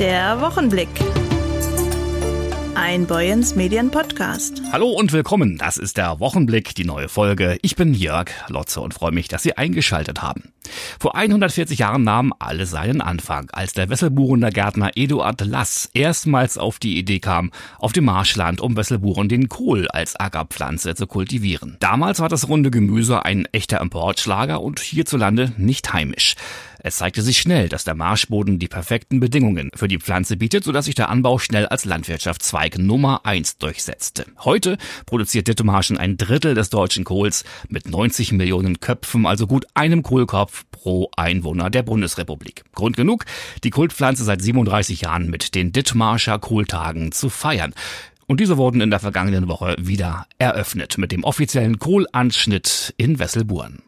Der Wochenblick. Ein Boyens Medien Podcast. Hallo und willkommen. Das ist der Wochenblick, die neue Folge. Ich bin Jörg Lotze und freue mich, dass Sie eingeschaltet haben. Vor 140 Jahren nahm alles seinen Anfang, als der Wesselburener Gärtner Eduard Lass erstmals auf die Idee kam, auf dem Marschland um Wesselburen den Kohl als Ackerpflanze zu kultivieren. Damals war das runde Gemüse ein echter Importschlager und hierzulande nicht heimisch. Es zeigte sich schnell, dass der Marschboden die perfekten Bedingungen für die Pflanze bietet, sodass sich der Anbau schnell als Landwirtschaftszweig Nummer eins durchsetzte. Heute produziert Dithmarschen ein Drittel des deutschen Kohls mit 90 Millionen Köpfen, also gut einem Kohlkopf pro Einwohner der Bundesrepublik. Grund genug, die Kultpflanze seit 37 Jahren mit den Dithmarscher Kohltagen zu feiern. Und diese wurden in der vergangenen Woche wieder eröffnet mit dem offiziellen Kohlanschnitt in Wesselburen.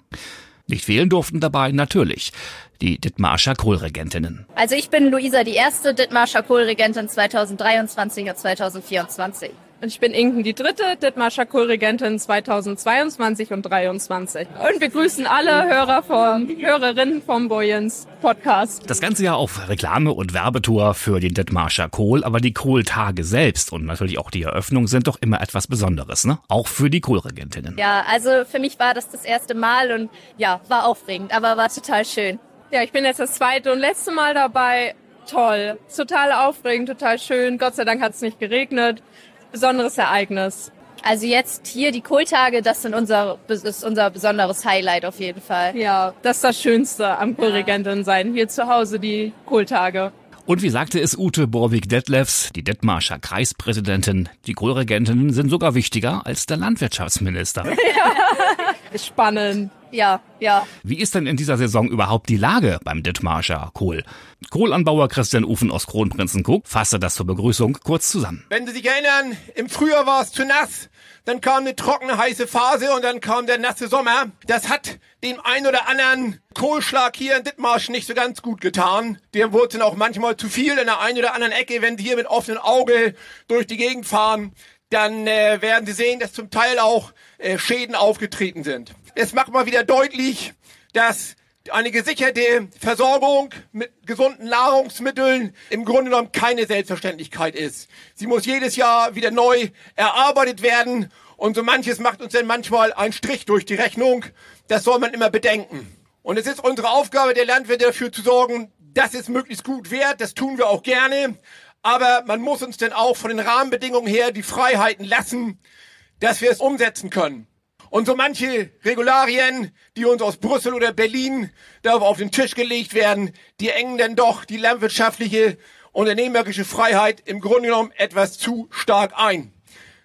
Nicht fehlen durften dabei natürlich die Dithmarscher Kohlregentinnen. Also ich bin Luisa, die erste Dithmarscher Kohlregentin 2023 und 2024. Und ich bin Inken, die dritte Dithmarscher Kohlregentin 2022 und 2023. Und wir grüßen alle Hörer von, Hörerinnen vom Boyens Podcast. Das ganze Jahr auf Reklame- und Werbetour für den Dithmarscher Kohl, aber die Kohltage selbst und natürlich auch die Eröffnung sind doch immer etwas Besonderes, ne? Auch für die Kohlregentinnen. Ja, also für mich war das das erste Mal und ja, war aufregend, aber war total schön. Ja, ich bin jetzt das zweite und letzte Mal dabei. Toll. Total aufregend, total schön. Gott sei Dank hat es nicht geregnet. Besonderes Ereignis. Also jetzt hier die Kohltage, das sind unser, ist unser besonderes Highlight auf jeden Fall. Ja, das ist das Schönste am Kohlregentin sein. Hier zu Hause die Kohltage. Und wie sagte es Ute Borwig-Detlefs, die Dithmarscher Kreispräsidentin, die Kohlregentinnen sind sogar wichtiger als der Landwirtschaftsminister. Ja. Spannend. Ja, ja. Wie ist denn in dieser Saison überhaupt die Lage beim Dithmarscher Kohl? Kohlanbauer Christian Ufen aus Kronprinzenkuck fasste das zur Begrüßung kurz zusammen. Wenn Sie sich erinnern, im Frühjahr war es zu nass, dann kam eine trockene, heiße Phase und dann kam der nasse Sommer. Das hat dem ein oder anderen Kohlschlag hier in Dithmarschen nicht so ganz gut getan. Dem wurde dann auch manchmal zu viel in der einen oder anderen Ecke, wenn Sie hier mit offenem Auge durch die Gegend fahren dann äh, werden Sie sehen, dass zum Teil auch äh, Schäden aufgetreten sind. Es macht mal wieder deutlich, dass eine gesicherte Versorgung mit gesunden Nahrungsmitteln im Grunde genommen keine Selbstverständlichkeit ist. Sie muss jedes Jahr wieder neu erarbeitet werden und so manches macht uns dann manchmal einen Strich durch die Rechnung. Das soll man immer bedenken. Und es ist unsere Aufgabe der Landwirte dafür zu sorgen, dass es möglichst gut wird. Das tun wir auch gerne aber man muss uns denn auch von den Rahmenbedingungen her die Freiheiten lassen, dass wir es umsetzen können. Und so manche Regularien, die uns aus Brüssel oder Berlin da auf den Tisch gelegt werden, die engen dann doch die landwirtschaftliche, unternehmerische Freiheit im Grunde genommen etwas zu stark ein.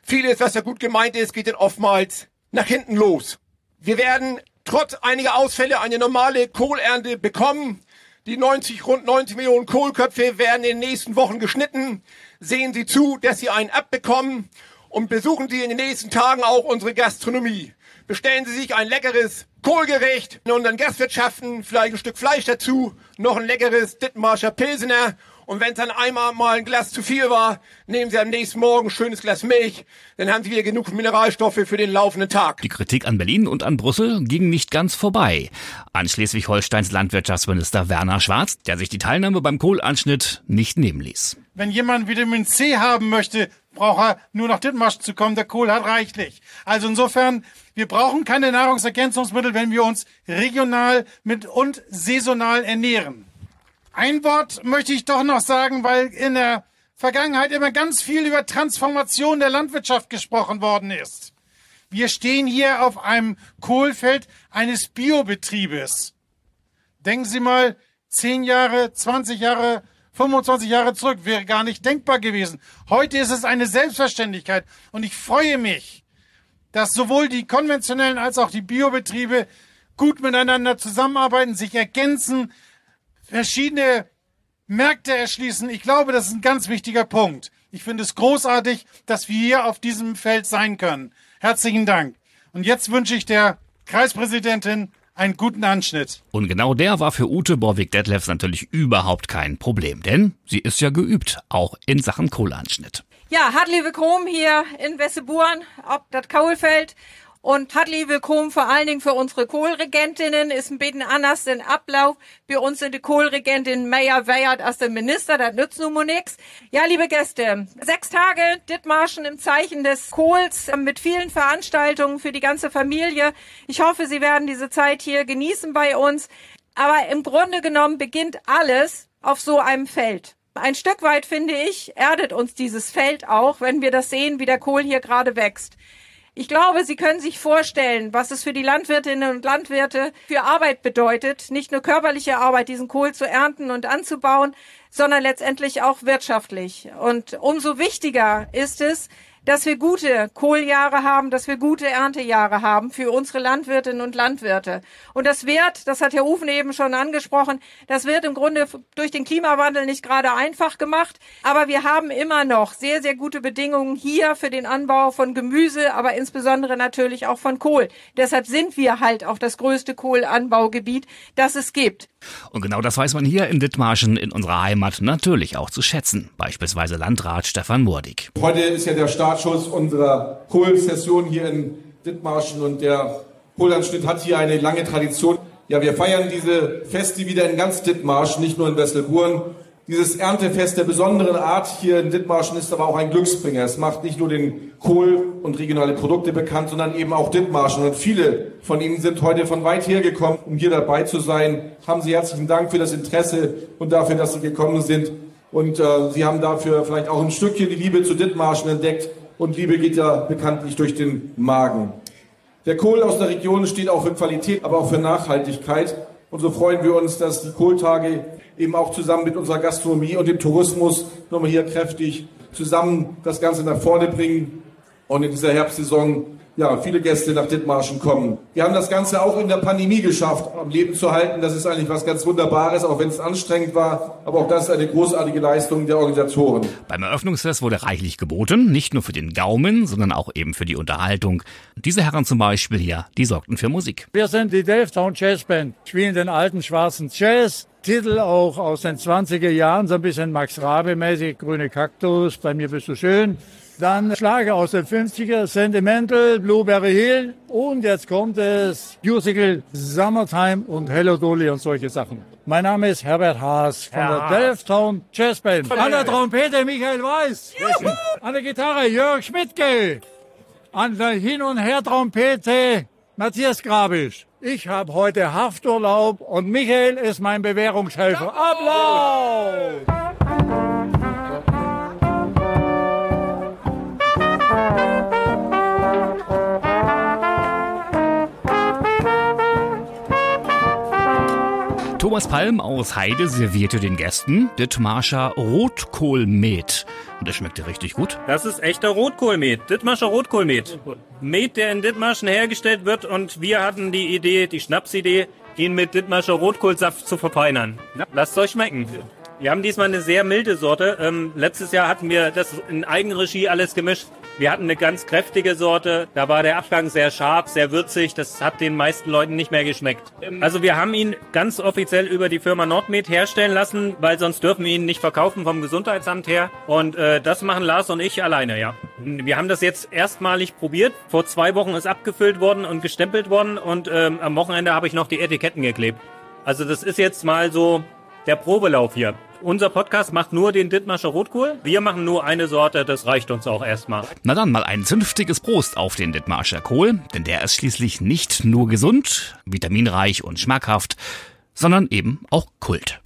Vieles, was da gut gemeint ist, geht dann oftmals nach hinten los. Wir werden trotz einiger Ausfälle eine normale Kohlernte bekommen. Die 90, rund 90 Millionen Kohlköpfe werden in den nächsten Wochen geschnitten. Sehen Sie zu, dass Sie einen abbekommen und besuchen Sie in den nächsten Tagen auch unsere Gastronomie. Bestellen Sie sich ein leckeres Kohlgericht in unseren Gastwirtschaften, vielleicht ein Stück Fleisch dazu, noch ein leckeres Dittmarscher Pilsener und wenn es dann einmal mal ein Glas zu viel war, nehmen Sie am nächsten Morgen ein schönes Glas Milch. Dann haben Sie wieder genug Mineralstoffe für den laufenden Tag. Die Kritik an Berlin und an Brüssel ging nicht ganz vorbei. An Schleswig-Holsteins Landwirtschaftsminister Werner Schwarz, der sich die Teilnahme beim Kohlanschnitt nicht nehmen ließ. Wenn jemand Vitamin C haben möchte, braucht er nur nach Dithmarsch zu kommen. Der Kohl hat reichlich. Also insofern, wir brauchen keine Nahrungsergänzungsmittel, wenn wir uns regional mit und saisonal ernähren. Ein Wort möchte ich doch noch sagen, weil in der Vergangenheit immer ganz viel über Transformation der Landwirtschaft gesprochen worden ist. Wir stehen hier auf einem Kohlfeld eines Biobetriebes. Denken Sie mal, zehn Jahre, 20 Jahre, 25 Jahre zurück wäre gar nicht denkbar gewesen. Heute ist es eine Selbstverständlichkeit und ich freue mich, dass sowohl die konventionellen als auch die Biobetriebe gut miteinander zusammenarbeiten, sich ergänzen, verschiedene Märkte erschließen. Ich glaube, das ist ein ganz wichtiger Punkt. Ich finde es großartig, dass wir hier auf diesem Feld sein können. Herzlichen Dank. Und jetzt wünsche ich der Kreispräsidentin einen guten Anschnitt. Und genau der war für Ute Borwig-Detlefs natürlich überhaupt kein Problem, denn sie ist ja geübt, auch in Sachen Kohleanschnitt. Ja, herzlich willkommen hier in Wesseburen, ob das Kaulfeld. Und herzlich willkommen vor allen Dingen für unsere Kohlregentinnen. Ist ein bisschen anders den Ablauf. Bei uns sind die Kohlregentin Meyer Weyert als der Minister. Das nützt nun mal nix. Ja, liebe Gäste, sechs Tage Dittmarschen im Zeichen des Kohls mit vielen Veranstaltungen für die ganze Familie. Ich hoffe, Sie werden diese Zeit hier genießen bei uns. Aber im Grunde genommen beginnt alles auf so einem Feld. Ein Stück weit, finde ich, erdet uns dieses Feld auch, wenn wir das sehen, wie der Kohl hier gerade wächst. Ich glaube, Sie können sich vorstellen, was es für die Landwirtinnen und Landwirte für Arbeit bedeutet, nicht nur körperliche Arbeit, diesen Kohl zu ernten und anzubauen, sondern letztendlich auch wirtschaftlich. Und umso wichtiger ist es, dass wir gute Kohljahre haben, dass wir gute Erntejahre haben für unsere Landwirtinnen und Landwirte. Und das wird, das hat Herr Ufen eben schon angesprochen, das wird im Grunde durch den Klimawandel nicht gerade einfach gemacht. Aber wir haben immer noch sehr, sehr gute Bedingungen hier für den Anbau von Gemüse, aber insbesondere natürlich auch von Kohl. Deshalb sind wir halt auch das größte Kohlanbaugebiet, das es gibt. Und genau das weiß man hier in Dithmarschen in unserer Heimat natürlich auch zu schätzen. Beispielsweise Landrat Stefan Mordig. Heute ist ja der Startschuss unserer Kohlsession hier in Dithmarschen und der Kohlanschnitt hat hier eine lange Tradition. Ja, wir feiern diese Feste wieder in ganz Dithmarschen, nicht nur in Wesselburen. Dieses Erntefest der besonderen Art hier in Dithmarschen ist aber auch ein Glücksbringer. Es macht nicht nur den Kohl und regionale Produkte bekannt, sondern eben auch Dithmarschen. Und viele von Ihnen sind heute von weit her gekommen, um hier dabei zu sein. Haben Sie herzlichen Dank für das Interesse und dafür, dass Sie gekommen sind. Und äh, Sie haben dafür vielleicht auch ein Stückchen die Liebe zu Dithmarschen entdeckt. Und Liebe geht ja bekanntlich durch den Magen. Der Kohl aus der Region steht auch für Qualität, aber auch für Nachhaltigkeit. Und so freuen wir uns, dass die Kohltage eben auch zusammen mit unserer Gastronomie und dem Tourismus nochmal hier kräftig zusammen das Ganze nach vorne bringen und in dieser Herbstsaison ja, viele Gäste nach Dithmarschen kommen. Wir haben das Ganze auch in der Pandemie geschafft, am Leben zu halten. Das ist eigentlich was ganz Wunderbares, auch wenn es anstrengend war. Aber auch das ist eine großartige Leistung der Organisatoren. Beim Eröffnungsfest wurde reichlich geboten, nicht nur für den Gaumen, sondern auch eben für die Unterhaltung. Diese Herren zum Beispiel hier, die sorgten für Musik. Wir sind die Delftown Jazz Band, spielen den alten schwarzen Jazz. Titel auch aus den 20er Jahren, so ein bisschen Max Rabe mäßig, Grüne Kaktus, bei mir bist du schön. Dann Schlager aus den 50er, Sentimental, Blueberry Hill und jetzt kommt es Musical Summertime und Hello Dolly und solche Sachen. Mein Name ist Herbert Haas von Herr der Delftown Jazz Band. An der Trompete Michael Weiß. An der Gitarre Jörg Schmidtke. An der Hin- und Her-Trompete Matthias Grabisch. Ich habe heute Hafturlaub und Michael ist mein Bewährungshelfer. Applaus! Thomas Palm aus Heide servierte den Gästen Dithmarscher Rotkohlmet. Und das schmeckte richtig gut. Das ist echter Rotkohlmet, Dithmarscher Rotkohlmet. Met, der in Dithmarschen hergestellt wird und wir hatten die Idee, die Schnapsidee, ihn mit Dithmarscher Rotkohlsaft zu verfeinern. Lasst euch schmecken. Wir haben diesmal eine sehr milde Sorte. Ähm, letztes Jahr hatten wir das in Eigenregie alles gemischt. Wir hatten eine ganz kräftige Sorte. Da war der Abgang sehr scharf, sehr würzig. Das hat den meisten Leuten nicht mehr geschmeckt. Also wir haben ihn ganz offiziell über die Firma Nordmed herstellen lassen, weil sonst dürfen wir ihn nicht verkaufen vom Gesundheitsamt her. Und äh, das machen Lars und ich alleine, ja. Wir haben das jetzt erstmalig probiert. Vor zwei Wochen ist abgefüllt worden und gestempelt worden und ähm, am Wochenende habe ich noch die Etiketten geklebt. Also das ist jetzt mal so der Probelauf hier. Unser Podcast macht nur den Dithmarscher Rotkohl. Wir machen nur eine Sorte, das reicht uns auch erstmal. Na dann mal ein zünftiges Prost auf den Dithmarscher Kohl, denn der ist schließlich nicht nur gesund, vitaminreich und schmackhaft, sondern eben auch Kult.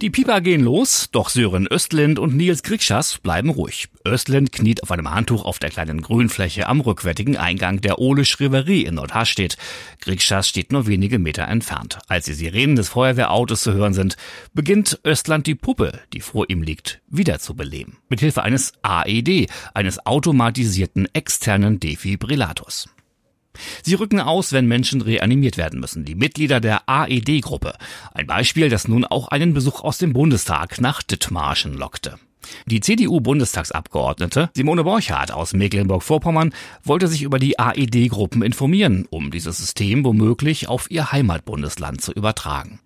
Die Pieper gehen los, doch Sören Östlind und Nils Griegschass bleiben ruhig. Östlind kniet auf einem Handtuch auf der kleinen Grünfläche am rückwärtigen Eingang der Ole Schreverie in Nordharstedt. Griegschass steht nur wenige Meter entfernt. Als die Sirenen des Feuerwehrautos zu hören sind, beginnt Östland die Puppe, die vor ihm liegt, wiederzubeleben. Mithilfe eines AED, eines automatisierten externen Defibrillators. Sie rücken aus, wenn Menschen reanimiert werden müssen. Die Mitglieder der AED-Gruppe. Ein Beispiel, das nun auch einen Besuch aus dem Bundestag nach Dithmarschen lockte. Die CDU-Bundestagsabgeordnete Simone Borchardt aus Mecklenburg-Vorpommern wollte sich über die AED-Gruppen informieren, um dieses System womöglich auf ihr Heimatbundesland zu übertragen.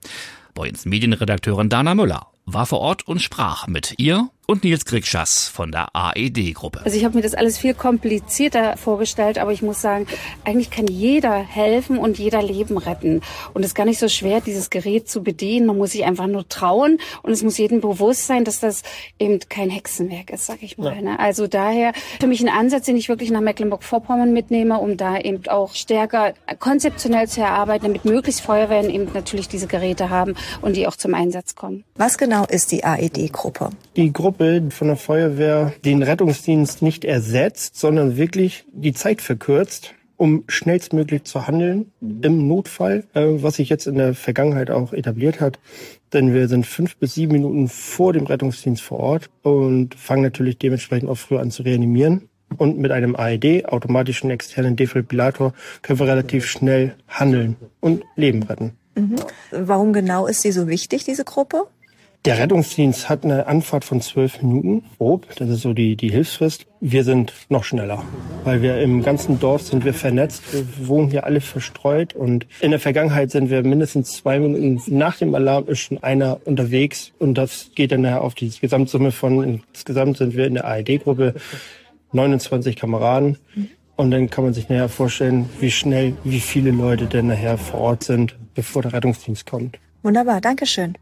Boyens Medienredakteurin Dana Müller war vor Ort und sprach mit ihr und Nils Kriegschas von der AED-Gruppe. Also ich habe mir das alles viel komplizierter vorgestellt, aber ich muss sagen, eigentlich kann jeder helfen und jeder Leben retten. Und es ist gar nicht so schwer, dieses Gerät zu bedienen. Man muss sich einfach nur trauen und es muss jedem bewusst sein, dass das eben kein Hexenwerk ist, sag ich mal. Ja. Ne? Also daher für mich ein Ansatz, den ich wirklich nach Mecklenburg-Vorpommern mitnehme, um da eben auch stärker konzeptionell zu erarbeiten, damit möglichst Feuerwehren eben natürlich diese Geräte haben und die auch zum Einsatz kommen. Was genau ist die AED-Gruppe? Die Gruppe von der Feuerwehr den Rettungsdienst nicht ersetzt, sondern wirklich die Zeit verkürzt um schnellstmöglich zu handeln im Notfall, äh, was sich jetzt in der Vergangenheit auch etabliert hat. Denn wir sind fünf bis sieben Minuten vor dem Rettungsdienst vor Ort und fangen natürlich dementsprechend auch früher an zu reanimieren. Und mit einem AED, automatischen externen Defibrillator, können wir relativ schnell handeln und Leben retten. Mhm. Warum genau ist sie so wichtig, diese Gruppe? Der Rettungsdienst hat eine Anfahrt von zwölf Minuten, grob. Das ist so die, die Hilfsfrist. Wir sind noch schneller, weil wir im ganzen Dorf sind wir vernetzt. Wir wohnen hier alle verstreut und in der Vergangenheit sind wir mindestens zwei Minuten nach dem Alarm ist schon einer unterwegs und das geht dann nachher auf die Gesamtsumme von, insgesamt sind wir in der AED-Gruppe 29 Kameraden. Und dann kann man sich nachher vorstellen, wie schnell, wie viele Leute denn nachher vor Ort sind, bevor der Rettungsdienst kommt. Wunderbar, Dankeschön.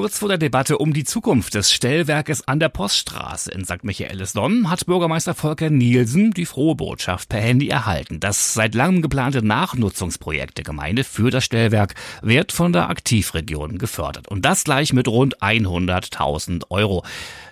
Kurz vor der Debatte um die Zukunft des Stellwerkes an der Poststraße in St. Michaelisdonn hat Bürgermeister Volker Nielsen die frohe Botschaft per Handy erhalten. Das seit langem geplante Nachnutzungsprojekt der Gemeinde für das Stellwerk wird von der Aktivregion gefördert. Und das gleich mit rund 100.000 Euro.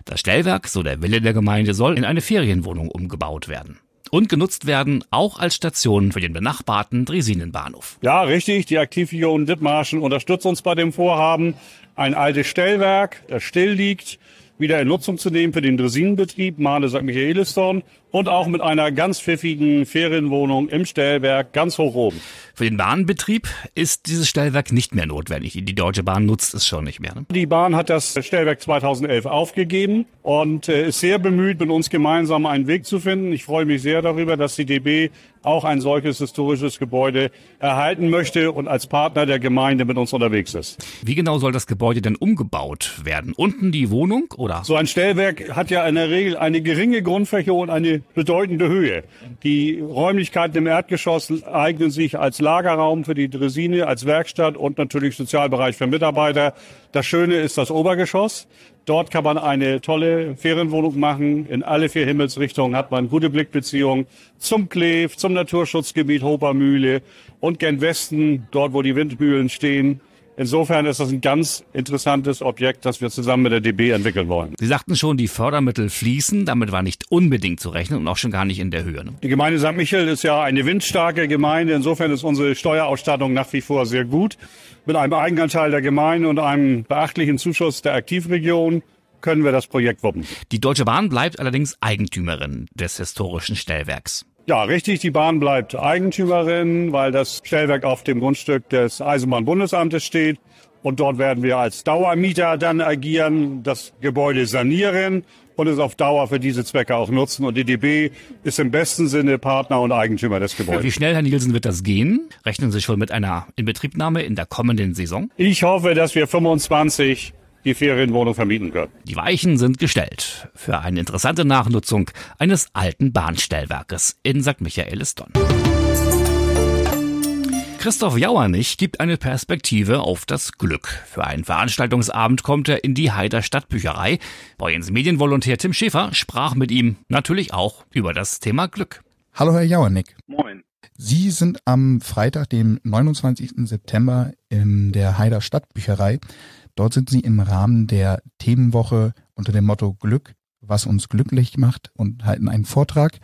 Das Stellwerk, so der Wille der Gemeinde, soll in eine Ferienwohnung umgebaut werden und genutzt werden, auch als Station für den benachbarten Dresinenbahnhof. Ja, richtig. Die Aktivregion Dithmarschen unterstützt uns bei dem Vorhaben ein altes Stellwerk, das still liegt, wieder in Nutzung zu nehmen für den Dresinenbetrieb Mahne St. Michaelisdorn und auch mit einer ganz pfiffigen Ferienwohnung im Stellwerk ganz hoch oben. Für den Bahnbetrieb ist dieses Stellwerk nicht mehr notwendig. Die Deutsche Bahn nutzt es schon nicht mehr. Ne? Die Bahn hat das Stellwerk 2011 aufgegeben und äh, ist sehr bemüht, mit uns gemeinsam einen Weg zu finden. Ich freue mich sehr darüber, dass die DB auch ein solches historisches Gebäude erhalten möchte und als Partner der Gemeinde mit uns unterwegs ist. Wie genau soll das Gebäude denn umgebaut werden? Unten die Wohnung oder? So ein Stellwerk hat ja in der Regel eine geringe Grundfläche und eine bedeutende Höhe. Die Räumlichkeiten im Erdgeschoss eignen sich als Lagerraum für die Dresine, als Werkstatt und natürlich Sozialbereich für Mitarbeiter. Das Schöne ist das Obergeschoss. Dort kann man eine tolle Ferienwohnung machen. In alle vier Himmelsrichtungen hat man gute Blickbeziehungen zum Kleef, zum Naturschutzgebiet Hopermühle und gen Westen, dort wo die Windmühlen stehen, Insofern ist das ein ganz interessantes Objekt, das wir zusammen mit der DB entwickeln wollen. Sie sagten schon, die Fördermittel fließen. Damit war nicht unbedingt zu rechnen und auch schon gar nicht in der Höhe. Ne? Die Gemeinde St. Michael ist ja eine windstarke Gemeinde. Insofern ist unsere Steuerausstattung nach wie vor sehr gut. Mit einem Eigenanteil der Gemeinde und einem beachtlichen Zuschuss der Aktivregion können wir das Projekt wuppen. Die Deutsche Bahn bleibt allerdings Eigentümerin des historischen Stellwerks. Ja, richtig. Die Bahn bleibt Eigentümerin, weil das Stellwerk auf dem Grundstück des Eisenbahnbundesamtes steht. Und dort werden wir als Dauermieter dann agieren, das Gebäude sanieren und es auf Dauer für diese Zwecke auch nutzen. Und die DB ist im besten Sinne Partner und Eigentümer des Gebäudes. Wie schnell, Herr Nielsen, wird das gehen? Rechnen Sie schon mit einer Inbetriebnahme in der kommenden Saison? Ich hoffe, dass wir 25 die Ferienwohnung vermieten können. Die Weichen sind gestellt für eine interessante Nachnutzung eines alten Bahnstellwerkes in St. Michaelisdonn. Christoph Jauernich gibt eine Perspektive auf das Glück. Für einen Veranstaltungsabend kommt er in die Heider Stadtbücherei. Boyens Medienvolontär Tim Schäfer sprach mit ihm natürlich auch über das Thema Glück. Hallo Herr Jauernick. Moin. Sie sind am Freitag, dem 29. September in der Heider Stadtbücherei. Dort sind Sie im Rahmen der Themenwoche unter dem Motto Glück, was uns glücklich macht und halten einen Vortrag.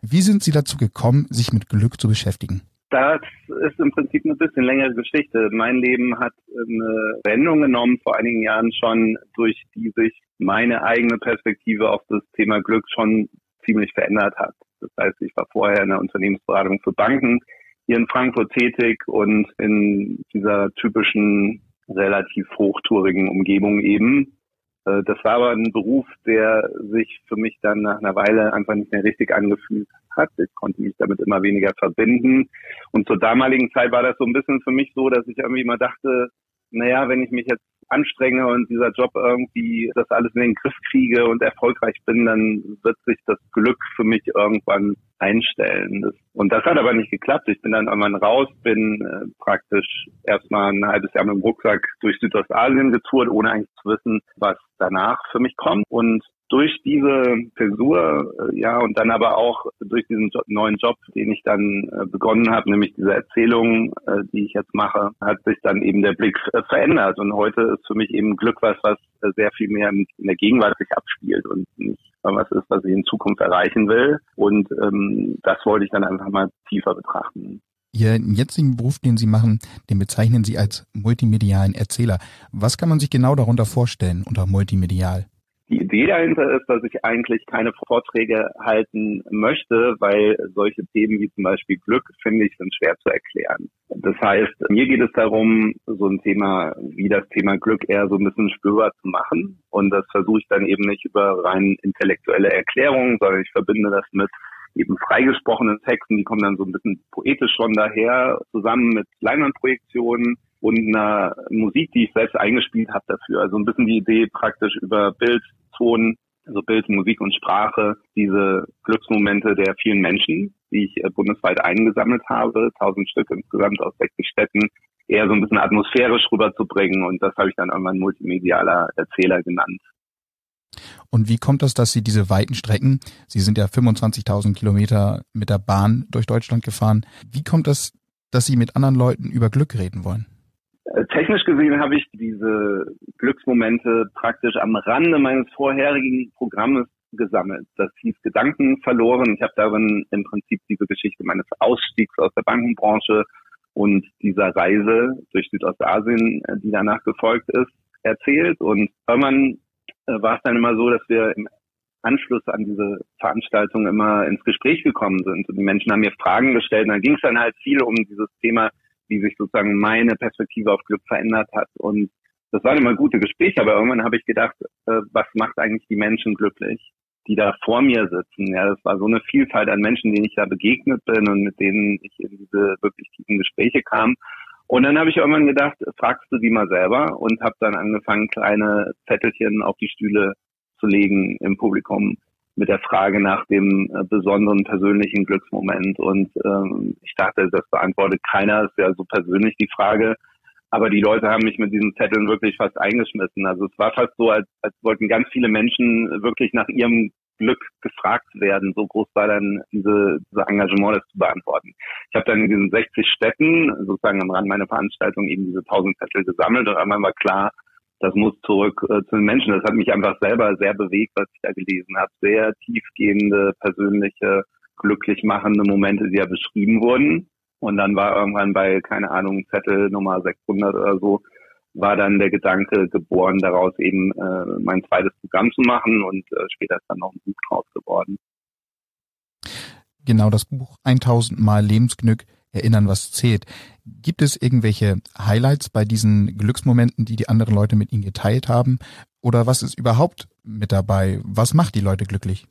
Wie sind Sie dazu gekommen, sich mit Glück zu beschäftigen? Das ist im Prinzip eine bisschen längere Geschichte. Mein Leben hat eine Wendung genommen vor einigen Jahren schon, durch die sich meine eigene Perspektive auf das Thema Glück schon ziemlich verändert hat. Das heißt, ich war vorher in der Unternehmensberatung für Banken hier in Frankfurt tätig und in dieser typischen relativ hochtourigen Umgebung eben. Äh, das war aber ein Beruf, der sich für mich dann nach einer Weile einfach nicht mehr richtig angefühlt hat. Ich konnte mich damit immer weniger verbinden. Und zur damaligen Zeit war das so ein bisschen für mich so, dass ich irgendwie immer dachte, naja, wenn ich mich jetzt anstrenge und dieser Job irgendwie das alles in den Griff kriege und erfolgreich bin, dann wird sich das Glück für mich irgendwann einstellen. Und das hat aber nicht geklappt. Ich bin dann irgendwann raus, bin äh, praktisch erstmal ein halbes Jahr mit dem Rucksack durch Südostasien getourt, ohne eigentlich zu wissen, was danach für mich kommt. Und durch diese Zäsur, äh, ja, und dann aber auch durch diesen neuen Job, den ich dann äh, begonnen habe, nämlich diese Erzählung, äh, die ich jetzt mache, hat sich dann eben der Blick verändert. Und heute ist für mich eben Glück was, was sehr viel mehr in der Gegenwart sich abspielt und nicht was ist, was ich in Zukunft erreichen will. Und ähm, das wollte ich dann einfach mal tiefer betrachten. Ihren jetzigen Beruf, den Sie machen, den bezeichnen Sie als multimedialen Erzähler. Was kann man sich genau darunter vorstellen unter multimedial? Die Idee dahinter ist, dass ich eigentlich keine Vorträge halten möchte, weil solche Themen wie zum Beispiel Glück, finde ich, sind schwer zu erklären. Das heißt, mir geht es darum, so ein Thema wie das Thema Glück eher so ein bisschen spürbar zu machen. Und das versuche ich dann eben nicht über rein intellektuelle Erklärungen, sondern ich verbinde das mit eben freigesprochenen Texten, die kommen dann so ein bisschen poetisch schon daher, zusammen mit Leinwandprojektionen und einer Musik, die ich selbst eingespielt habe dafür. Also ein bisschen die Idee praktisch über Bild, Ton, also Bild, Musik und Sprache, diese Glücksmomente der vielen Menschen, die ich äh, bundesweit eingesammelt habe, tausend Stück insgesamt aus 60 Städten, eher so ein bisschen atmosphärisch rüberzubringen. Und das habe ich dann irgendwann multimedialer Erzähler genannt. Und wie kommt das, dass Sie diese weiten Strecken, Sie sind ja 25.000 Kilometer mit der Bahn durch Deutschland gefahren, wie kommt das, dass Sie mit anderen Leuten über Glück reden wollen? Äh, technisch gesehen habe ich diese Glücksmomente praktisch am Rande meines vorherigen Programmes gesammelt. Das hieß Gedanken verloren. Ich habe darin im Prinzip diese Geschichte meines Ausstiegs aus der Bankenbranche und dieser Reise durch Südostasien, äh, die danach gefolgt ist, erzählt. Und irgendwann äh, war es dann immer so, dass wir im Anschluss an diese Veranstaltung immer ins Gespräch gekommen sind. Und die Menschen haben mir Fragen gestellt. Und dann ging es dann halt viel um dieses Thema wie sich sozusagen meine Perspektive auf Glück verändert hat. Und das waren immer gute Gespräche, aber irgendwann habe ich gedacht, äh, was macht eigentlich die Menschen glücklich, die da vor mir sitzen? Ja, das war so eine Vielfalt an Menschen, denen ich da begegnet bin und mit denen ich in diese wirklich tiefen Gespräche kam. Und dann habe ich irgendwann gedacht, fragst du die mal selber und habe dann angefangen, kleine Zettelchen auf die Stühle zu legen im Publikum mit der Frage nach dem äh, besonderen persönlichen Glücksmoment. Und ähm, ich dachte, das beantwortet keiner, ist ja so persönlich die Frage. Aber die Leute haben mich mit diesen Zetteln wirklich fast eingeschmissen. Also es war fast so, als, als wollten ganz viele Menschen wirklich nach ihrem Glück gefragt werden. So groß war dann diese, diese Engagement, das zu beantworten. Ich habe dann in diesen 60 Städten, sozusagen am Rand meiner Veranstaltung, eben diese 1000 Zettel gesammelt und einmal war klar, das muss zurück äh, zu den Menschen. Das hat mich einfach selber sehr bewegt, was ich da gelesen habe. Sehr tiefgehende, persönliche, glücklich machende Momente, die ja beschrieben wurden. Und dann war irgendwann bei, keine Ahnung, Zettel Nummer 600 oder so, war dann der Gedanke geboren, daraus eben äh, mein zweites Programm zu machen und äh, später ist dann noch ein Buch draus geworden. Genau, das Buch 1000 Mal Lebensglück erinnern, was zählt. Gibt es irgendwelche Highlights bei diesen Glücksmomenten, die die anderen Leute mit Ihnen geteilt haben? Oder was ist überhaupt mit dabei? Was macht die Leute glücklich?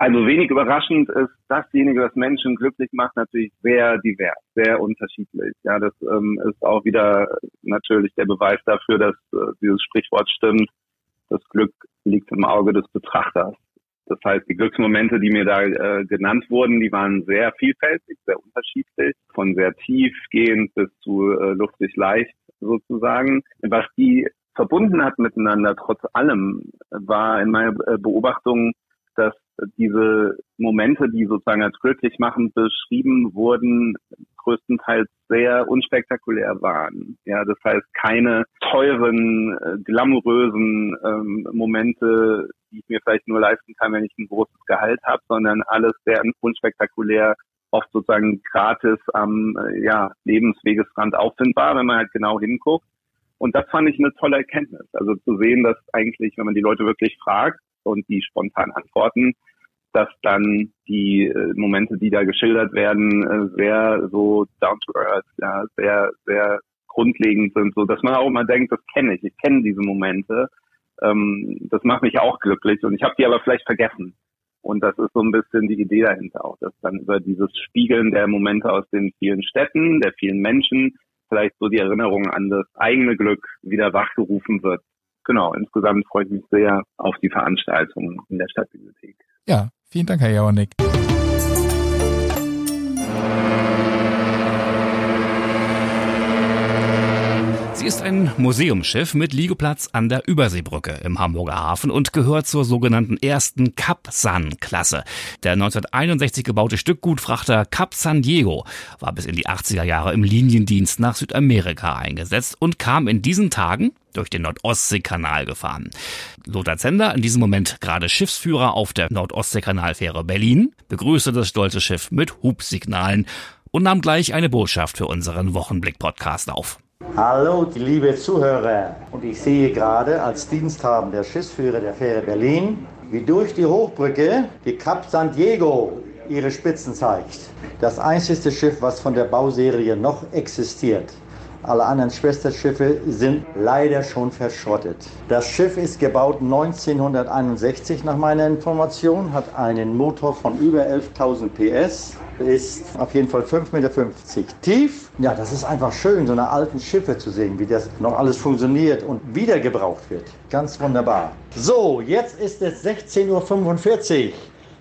Also wenig überraschend ist dasjenige, was Menschen glücklich macht, natürlich sehr divers, sehr unterschiedlich. Ja, das ähm, ist auch wieder natürlich der Beweis dafür, dass äh, dieses Sprichwort stimmt. Das Glück liegt im Auge des Betrachters. Das heißt, die Glücksmomente, die mir da äh, genannt wurden, die waren sehr vielfältig, sehr unterschiedlich, von sehr tiefgehend bis zu äh, luftig leicht sozusagen. Was die verbunden hat miteinander, trotz allem, war in meiner äh, Beobachtung, dass diese Momente, die sozusagen als glücklich machen beschrieben wurden, größtenteils sehr unspektakulär waren. Ja, das heißt keine teuren, äh, glamourösen ähm, Momente, die ich mir vielleicht nur leisten kann, wenn ich ein großes Gehalt habe, sondern alles sehr unspektakulär, oft sozusagen gratis am äh, ja, Lebenswegesrand auffindbar, wenn man halt genau hinguckt. Und das fand ich eine tolle Erkenntnis. Also zu sehen, dass eigentlich, wenn man die Leute wirklich fragt und die spontan antworten, dass dann die äh, Momente, die da geschildert werden, äh, sehr so down to earth, ja, sehr, sehr grundlegend sind, so dass man auch immer denkt, das kenne ich, ich kenne diese Momente. Ähm, das macht mich auch glücklich und ich habe die aber vielleicht vergessen. Und das ist so ein bisschen die Idee dahinter auch, dass dann über dieses Spiegeln der Momente aus den vielen Städten, der vielen Menschen, vielleicht so die Erinnerung an das eigene Glück wieder wachgerufen wird. Genau, insgesamt freue ich mich sehr auf die Veranstaltung in der Stadtbibliothek. Ja, vielen Dank, Herr Jaronik. Sie ist ein Museumsschiff mit Liegeplatz an der Überseebrücke im Hamburger Hafen und gehört zur sogenannten ersten Cap San-Klasse. Der 1961 gebaute Stückgutfrachter Cap San Diego war bis in die 80er Jahre im Liniendienst nach Südamerika eingesetzt und kam in diesen Tagen durch den Nordostseekanal gefahren. Lothar Zender, in diesem Moment gerade Schiffsführer auf der Nordostseekanalfähre Berlin, begrüßte das stolze Schiff mit Hubsignalen und nahm gleich eine Botschaft für unseren Wochenblick-Podcast auf. Hallo, liebe Zuhörer. Und ich sehe gerade als diensthabender Schiffsführer der Fähre Berlin, wie durch die Hochbrücke die Cap San Diego ihre Spitzen zeigt. Das einzige Schiff, was von der Bauserie noch existiert. Alle anderen Schwesterschiffe sind leider schon verschrottet. Das Schiff ist gebaut 1961 nach meiner Information, hat einen Motor von über 11.000 PS, ist auf jeden Fall 5,50 Meter tief. Ja, das ist einfach schön, so eine alten Schiffe zu sehen, wie das noch alles funktioniert und wieder gebraucht wird. Ganz wunderbar. So, jetzt ist es 16.45 Uhr.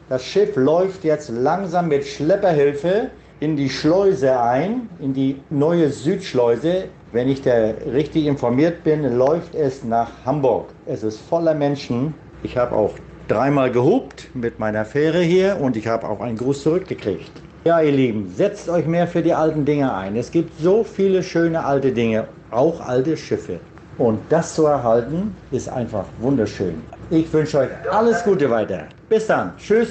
Das Schiff läuft jetzt langsam mit Schlepperhilfe in die Schleuse ein, in die neue Südschleuse. Wenn ich da richtig informiert bin, läuft es nach Hamburg. Es ist voller Menschen. Ich habe auch dreimal gehupt mit meiner Fähre hier und ich habe auch einen Gruß zurückgekriegt. Ja, ihr Lieben, setzt euch mehr für die alten Dinge ein. Es gibt so viele schöne alte Dinge, auch alte Schiffe. Und das zu erhalten, ist einfach wunderschön. Ich wünsche euch alles Gute weiter. Bis dann. Tschüss.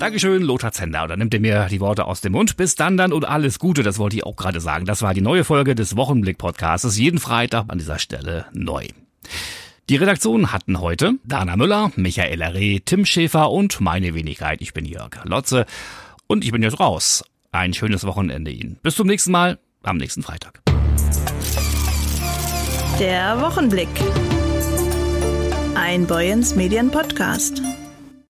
Dankeschön, Lothar Zender. Dann nimmt er mir die Worte aus dem Mund. Bis dann dann und alles Gute. Das wollte ich auch gerade sagen. Das war die neue Folge des Wochenblick-Podcasts. Jeden Freitag an dieser Stelle neu. Die Redaktion hatten heute Dana Müller, Michael Reh, Tim Schäfer und meine Wenigkeit. Ich bin Jörg Lotze und ich bin jetzt raus. Ein schönes Wochenende Ihnen. Bis zum nächsten Mal am nächsten Freitag. Der Wochenblick. Ein Boyens Medien Podcast.